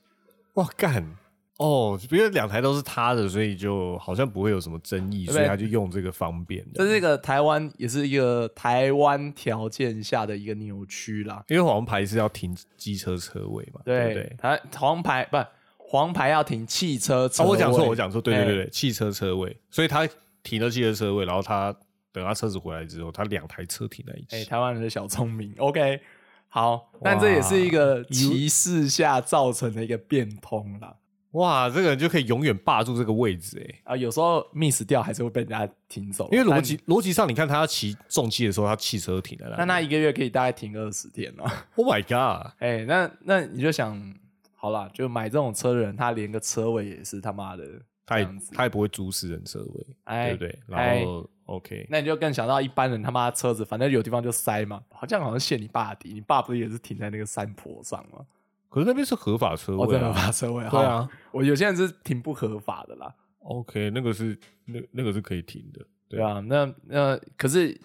哇干哦，因为两台都是他的，所以就好像不会有什么争议，所以他就用这个方便的。这是一个台湾，也是一个台湾条件下的一个扭曲啦。因为黄牌是要停机车车位嘛，对不对？他黄牌不黄牌要停汽车车哦，位、我讲错，我讲错，对对对哎对，汽车车位，所以他停了汽车车位，然后他等他车子回来之后，他两台车停在一起哎、起。台湾人的小聪明。[laughs] OK，好，但这也是一个歧视下造成的一个变通啦。哇，这个人就可以永远霸住这个位置哎。啊，有时候 miss 掉还是会被人家停走，因为逻辑逻辑上，你看他要骑重机的时候，他汽车停在那里。那他一个月可以大概停二十天哦。[laughs] Oh my god！哎、那那你就想，好啦，就买这种车的人，他连个车位也是他妈的他也。他也不会租私人车位，哎对不对？哎然后 OK，那你就更想到一般人他妈车子，反正有地方就塞嘛，好像好像陷你爸底，你爸不是也是停在那个山坡上吗？可是那边是合法车哦，位真的啊。把车位，[laughs] 对啊，我有些人是停不合法的啦，OK，那个是那那个是可以停的。对啊，那那可是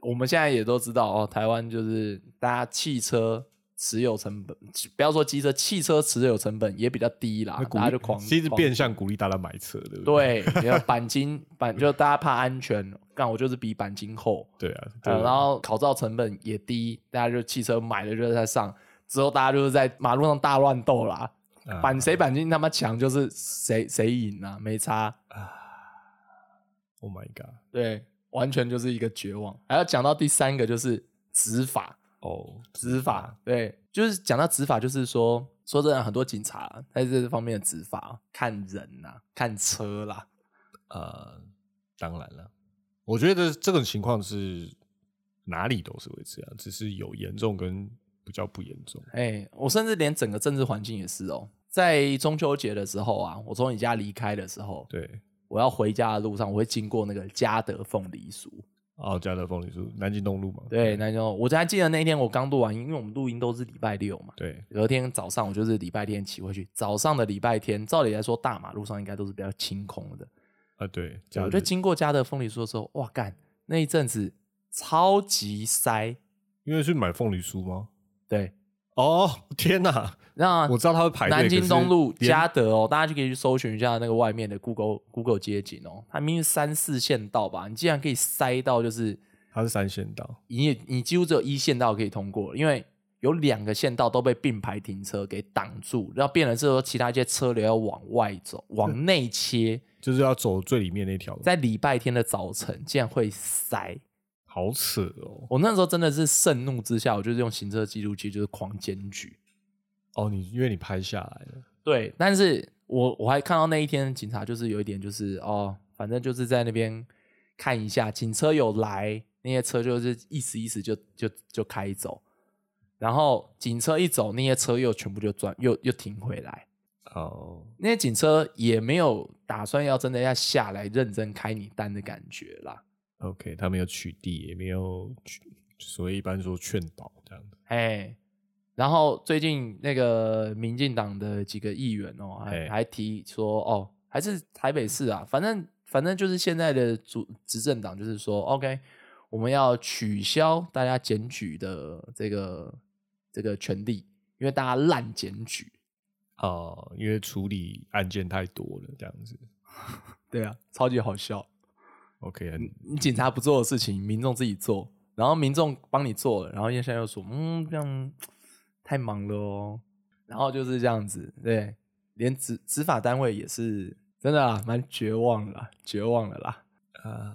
我们现在也都知道哦，台湾就是大家汽车持有成本，不要说机车，汽车持有成本也比较低啦大家就狂，其实变相鼓励大家买车，对不对？对，然后 [laughs] 钣金钣就大家怕安全，干我就是比钣金厚，[laughs] 对啊，呃，对然后考照成本也低，大家就汽车买了就在上，之后大家就是在马路上大乱斗啦，啊钣谁钣金他妈强就是谁谁赢啊，没差，Oh my god！对，完全就是一个绝望。还要讲到第三个就是执法，哦，执法，对，就是讲到执法，就是说说真的，很多警察在这方面的执法，看人呐、看车啦，呃，当然了，我觉得这种情况是哪里都是会这样，只是有严重跟比较不严重。哎、我甚至连整个政治环境也是哦，在中秋节的时候啊，我从你家离开的时候，对，我要回家的路上，我会经过那个嘉德凤梨酥。哦，嘉德凤梨酥，南京东路嘛。对，南京东路我还记得那一天我刚录完音，因为我们录音都是礼拜六嘛。对，隔天早上我就是礼拜天骑回去，早上的礼拜天，照理来说大马路上应该都是比较清空的。啊对，我就经过嘉德凤梨酥的时候，哇干，那一阵子超级塞。因为去买凤梨酥吗？对，哦，天哪！那我知道他会排队。南京东路嘉德哦，大家就可以去搜寻一下那个外面的 Google Google 街景哦，它明明是三四线道吧，你竟然可以塞到就是它是三线道，你也你几乎只有一线道可以通过，因为有两个线道都被并排停车给挡住，然后变成是说其他一些车流要往外走，往内切，就是要走最里面那条路，在礼拜天的早晨竟然会塞。好扯哦。我那时候真的是盛怒之下，我就是用行车记录器就是狂检举。哦，你因为你拍下来了，对，但是我我还看到那一天警察就是有一点就是哦，反正就是在那边看一下，警车有来，那些车就是意思意思就就就开走，然后警车一走，那些车又全部就转又又停回来，哦，那些警车也没有打算要真的要下来认真开你单的感觉啦，OK，他没有取缔，也没有取，所以一般说劝导这样子。哎，然后最近那个民进党的几个议员哦，还哎还提说哦，还是台北市啊，反正反正就是现在的主执政党就是说，OK，我们要取消大家检举的这个这个权利，因为大家滥检举。哦，因为处理案件太多了，这样子。[laughs] 对啊，超级好笑。OK，很你警察不做的事情，民众自己做，然后民众帮你做了，然后现在又说，嗯，这样太忙了哦，然后就是这样子，对，连执执法单位也是真的啊，蛮绝望了啦，绝望了啦。啊，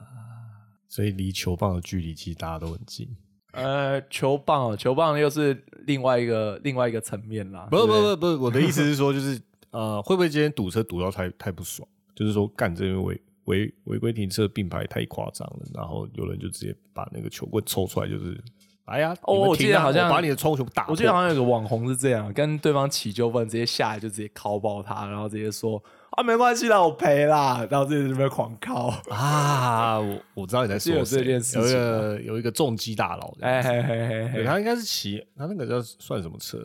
所以离球棒的距离其实大家都很近。呃，球棒哦，球棒又是另外一个另外一个层面啦。不不是不是，我的意思是说，就是呃，会不会今天堵车堵到太太不爽？就是说，干这边违违违规停车并排太夸张了，然后有人就直接把那个球棍抽出来，就是哎呀，哦我记得好像把你的窗户全部打破。我记得好像有个网红是这样，跟对方起纠纷，直接下来就直接敲爆他，然后直接说啊没关系啦，我赔啦，然后自己在那边狂敲。啊，我我知道你在说谁这件事有一个有一个重击大佬哎嘿嘿嘿，他应该是骑他那个叫算什么车？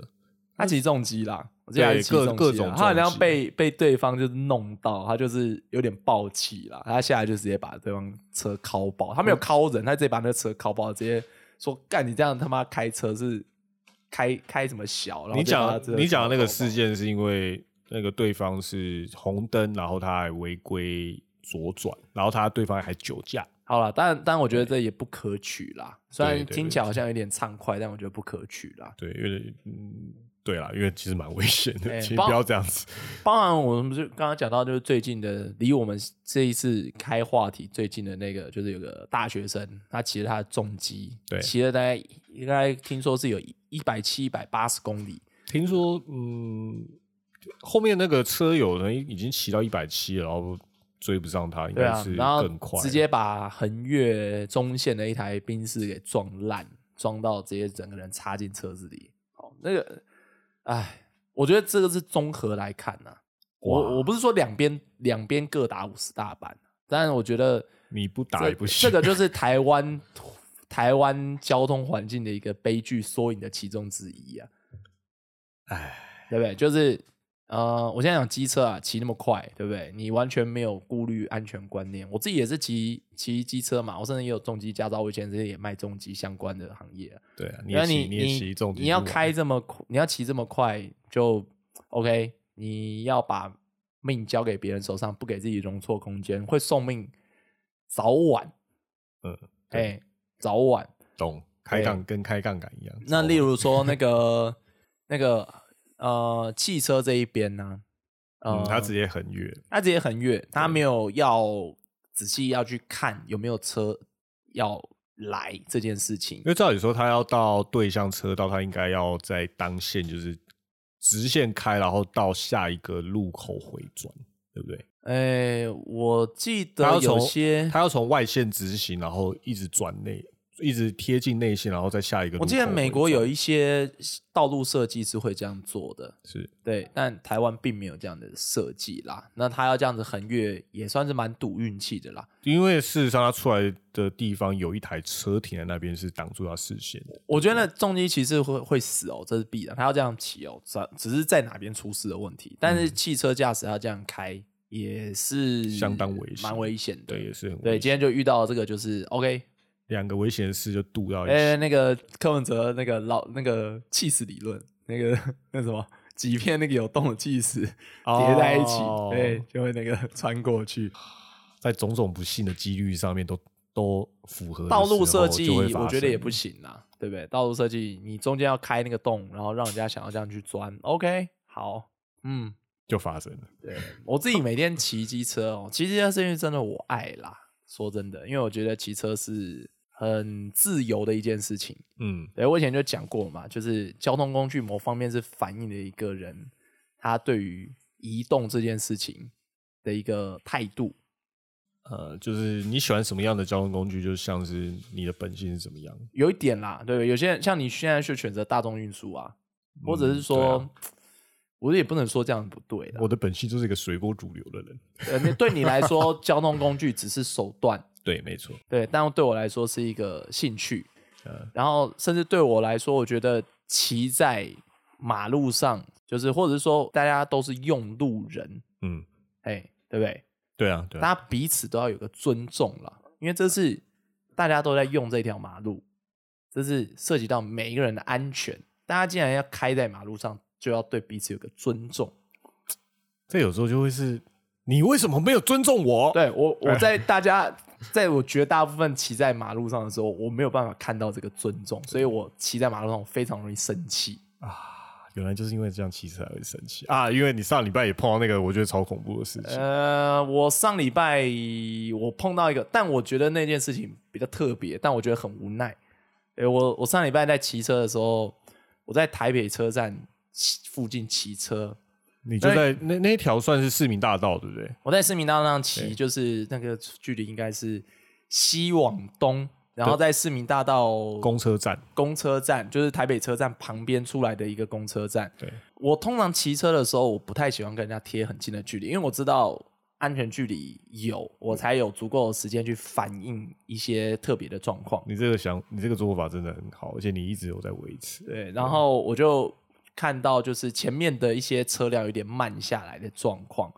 他骑重机啦，我记得他是各各种他好像被被对方就是弄到，他就是有点暴气啦，他下来就直接把对方车敲爆，他没有嗯敲人，他直接把那个车敲爆，直接说干你这样他妈开车是开开什么小？然后你讲你讲的那个事件是因为那个对方是红灯，然后他还违规左转，然后他对方还酒驾。好了，当然当然我觉得这也不可取啦，虽然对对听起来好像有点畅快，但我觉得不可取啦。对，因为嗯，对啦，因为其实蛮危险的，哎包请不要这样子。包含我们就刚刚讲到，就是最近的离我们这一次开话题最近的那个，就是有个大学生，他骑了他的重机，对骑了大概应该听说是有一百七、一百八十公里，听说，嗯，后面那个车友呢已经骑到一百七了，然后追不上他，应该是，更快。直接把横越中线的一台宾士给撞烂，撞到直接整个人插进车子里。好，那个，哎，我觉得这个是综合来看呐、我我不是说两边两边各打五十大板，但是我觉得你不打也不行。这个就是 [laughs] 台湾台湾交通环境的一个悲剧缩影的其中之一啊，哎，对不对？就是呃，我现在讲机车啊，骑那么快，对不对？你完全没有顾虑安全观念。我自己也是骑骑机车嘛，我甚至也有重机驾照，我以前这些也卖重机相关的行业、啊。对啊，你你，你也骑重机你要开这么快，你要骑这么快就 OK，你要把命交给别人手上，不给自己容错空间，会送命，早晚，嗯，哎、早晚。懂，开杠跟开杠杆一样。那例如说那个 [laughs] 那个呃汽车这一边呢，呃，嗯，他直接横越，他直接横越，他没有要仔细要去看有没有车要来这件事情因。为照理说他要到对向车道，他应该要在当线就是直线开，然后到下一个路口回转，对不对？哎、我记得有些，他要从外线直行，然后一直转内，一直贴近内线，然后再下一个我记得美国有一些道路设计是会这样做的，是对，但台湾并没有这样的设计啦。那他要这样子横越，也算是蛮赌运气的啦。因为事实上他出来的地方有一台车停在那边，是挡住他视线的。我觉得重机骑士会会死哦，这是必然，他要这样骑哦，只只是在哪边出事的问题。但是汽车驾驶要这样开，也是相当危险蛮危险的。对，也是很对，危险今天就遇到这个，就是 OK，两个危险的事就渡到一哎、起。那个柯文哲那个老那个气死理论，那个那什么几片那个有洞的气死叠在一起，哦对，就会那个 [laughs] 穿过去。在种种不幸的几率上面都都符合道路设计我觉得也不行啦，对不对？道路设计你中间要开那个洞，然后让人家想要这样去钻，OK，好，嗯，就发生了。对我自己每天骑机车哦，骑机车是因为真的我爱啦。说真的，因为我觉得骑车是很自由的一件事情。嗯，对我以前就讲过嘛，就是交通工具某方面是反映了一个人他对于移动这件事情的一个态度。呃，就是你喜欢什么样的交通工具，就像是你的本性是怎么样。有一点啦，对，有些人像你现在去选择大众运输啊，或者是嗯说，我也不能说这样不对啦。我的本性就是一个随波逐流的人。呃，那对你来说，交通工具只是手段，对，没错。对，但对我来说是一个兴趣。嗯，然后甚至对我来说，我觉得骑在马路上，就是或者是说大家都是用路人，嗯，哎，对不对？对啊，对啊，大家彼此都要有个尊重了，因为这是大家都在用这条马路，这是涉及到每一个人的安全。大家既然要开在马路上，就要对彼此有个尊重。这有时候就会是，你为什么没有尊重我？对我，[laughs] 我在大家，在我绝大部分骑在马路上的时候，我没有办法看到这个尊重，所以我骑在马路上我非常容易生气啊。原来就是因为这样骑车才会生气啊！因为你上礼拜也碰到那个我觉得超恐怖的事情。呃，我上礼拜我碰到一个，但我觉得那件事情比较特别，但我觉得很无奈。诶，我我上礼拜在骑车的时候，我在台北车站骑附近骑车，你就在那那一条算是市民大道，对不对？我在市民大道上骑，就是那个距离应该是西往东，然后在市民大道公车站，公车站，就是台北车站旁边出来的一个公车站。对，我通常骑车的时候，我不太喜欢跟人家贴很近的距离，因为我知道安全距离有，我才有足够的时间去反映一些特别的状况。你这个想，你这个做法真的很好，而且你一直有在维持。对，然后我就看到就是前面的一些车辆有点慢下来的状况，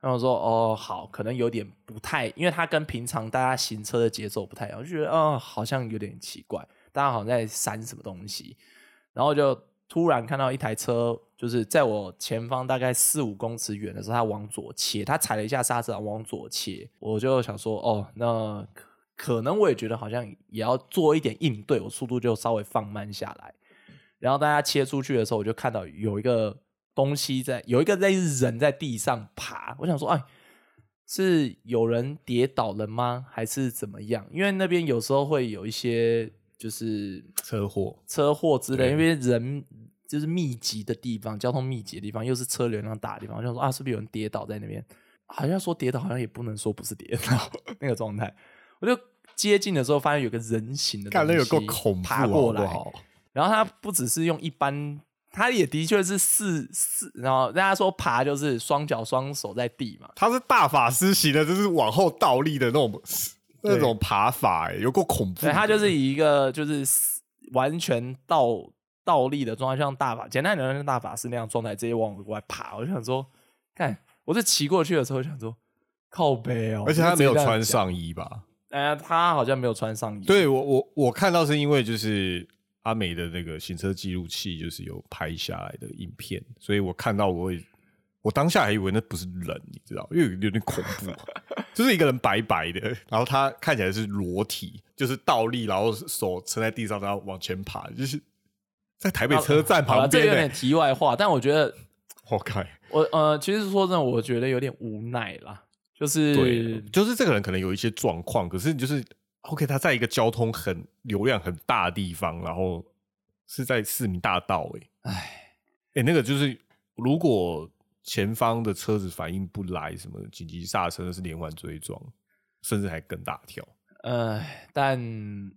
然后说哦好，可能有点不太，因为它跟平常大家行车的节奏不太一样，我就觉得哦好像有点奇怪，大家好像在闪什么东西，然后就突然看到一台车，就是在我前方大概四五公尺远的时候，它往左切，它踩了一下刹车往左切，我就想说哦那可能我也觉得好像也要做一点应对，我速度就稍微放慢下来。然后大家切出去的时候，我就看到有一个东西在，有一个类似人在地上爬。我想说，哎，是有人跌倒了吗？还是怎么样？因为那边有时候会有一些就是 [tsk] 车祸，车祸之类，因为人就是密集的地方，交通密集的地方，又是车流量大的地方，我想说啊，是不是有人跌倒在那边？好像说跌倒，好像也不能说不是跌倒 [laughs] 那个状态。我就接近的时候，发现有个人形的东看那有够西恐怖，爬过来，好好然后它不只是用一般，它也的确是四四，然后大家说爬就是双脚双手在地嘛，他是大法师型的，就是往后倒立的那种那种爬法、欸，有够恐怖的。对，它就是以一个就是完全倒倒立的状态，像大法，简单点像大法师那样状态，直接往我外爬。我就想说，看，我是骑过去的时候想说，靠背哦，而且他没有穿上衣吧？呃，他好像没有穿上衣，对我我我看到是因为就是阿美的那个行车记录器就是有拍下来的影片，所以我看到我会，我当下还以为那不是人，你知道，因为有有点恐怖，就是一个人白白的，然后他看起来是裸体，就是倒立，然后手撑在地上，然后往前爬，就是在台北车站旁边的、这个有点题外话，但我觉得 [laughs] 我靠，我呃，其实说真的，我觉得有点无奈啦，就是对，就是这个人可能有一些状况，可是就是 OK，他在一个交通很流量很大的地方，然后是在市民大道、欸，哎，哎、那个就是如果前方的车子反应不来，什么紧急刹车，那是连环追撞，甚至还更大条。呃，但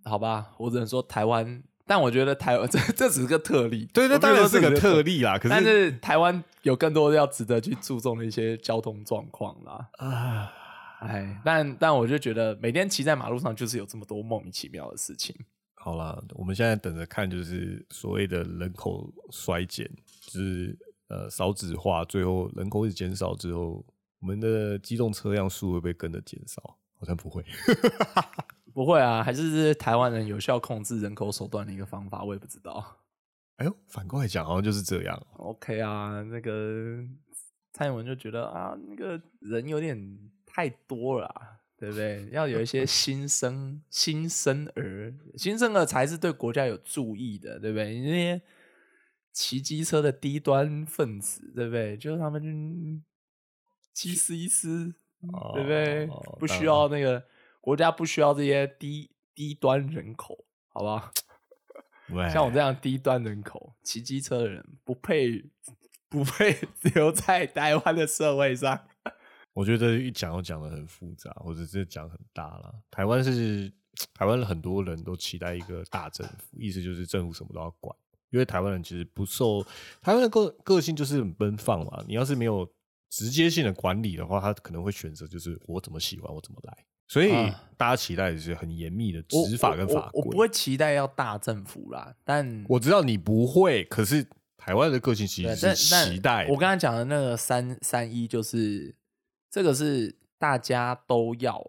好吧，我只能说台湾，但我觉得台湾 [laughs] 这这只是个特例，对，那我必须当然是个特例啦。可但是是台湾有更多要值得去注重的一些交通状况啦。啊，哎，但但我就觉得每天骑在马路上就是有这么多莫名其妙的事情。好啦，我们现在等着看，就是所谓的人口衰减，就是呃少子化，最后人口一直减少之后，我们的机动车辆数会不会跟着减少？好像不会。[laughs] 不会啊，还是是台湾人有效控制人口手段的一个方法，我也不知道。[laughs] 哎呦，反过来讲，好像就是这样。OK 啊，那个蔡英文就觉得啊，那个人有点太多了啊、对不对？要有一些 [laughs] 新生新生儿，新生儿才是对国家有注意的，对不对？你那些骑机车的低端分子，对不对？就是他们就七思一思，对不对？哦不需要那个国家不需要这些低低端人口，好不好？[laughs] 像我这样低端人口骑机车的人，不配 [laughs] 不配留在台湾的社会上。我觉得一讲又讲的很复杂，或者是讲很大了。台湾是台湾很多人都期待一个大政府，意思就是政府什么都要管，因为台湾人其实不受台湾的个个性就是很奔放嘛。你要是没有直接性的管理的话，他可能会选择就是我怎么喜欢我怎么来。所以啊大家期待的是很严密的我执法跟法规。我我，不会期待要大政府啦，但我知道你不会，可是台湾的个性其对，实是期待。我刚才讲的那个三三一，就是这个是大家都要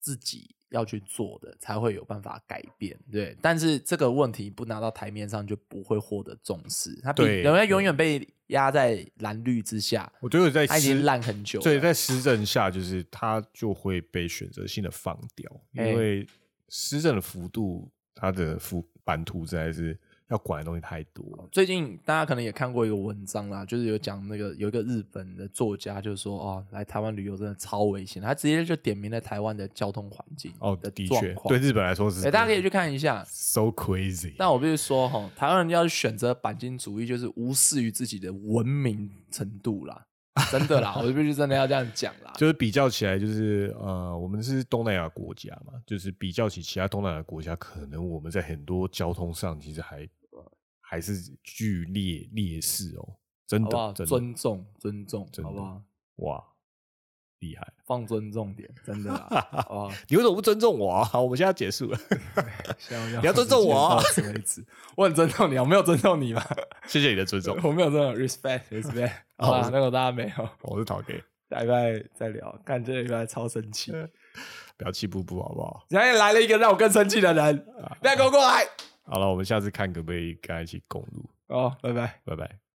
自己要去做的，才会有办法改变。对，但是这个问题不拿到台面上，就不会获得重视。他比对人家永远被压在蓝绿之下，我觉得在他已经施烂很久了。对，在施政下，就是他就会被选择性的放掉，因哎为施政的幅度，它的幅版图实在是要管的东西太多。最近大家可能也看过一个文章啦，就是有讲那个有一个日本的作家，就是说哦，来台湾旅游真的超危险，他直接就点名了台湾的交通环境哦，的的确，对日本来说是，哎，大家可以去看一下。so crazy。但我必须说哈，台湾人要选择钣金主义，就是无视于自己的文明程度啦，真的啦，我必须真的要这样讲啦。[laughs] 就是比较起来，就是呃，我们是东南亚国家嘛，就是比较起其他东南亚国家，可能我们在很多交通上其实还呃还是剧烈劣势哦，真好好？的真的尊重，尊重，真的好不好？哇，厉害！放尊重点，真的啦，[laughs] 好不好？你为什么不尊重我啊？好，我们现在要结束了，[laughs] 你 [laughs] 你要尊重我哦到此为止。我很尊重你，我没有尊重你吗？谢谢你的尊重。我没有尊重，respect respect。好吧，那个大家没有，我是陶 K，，下礼拜再聊。看这礼拜超生气，不要气不不好不好？现在来了一个让我更生气的人，不要给我过来。好了，我们下次看可不可以跟他一起共录，哦，拜拜。拜拜。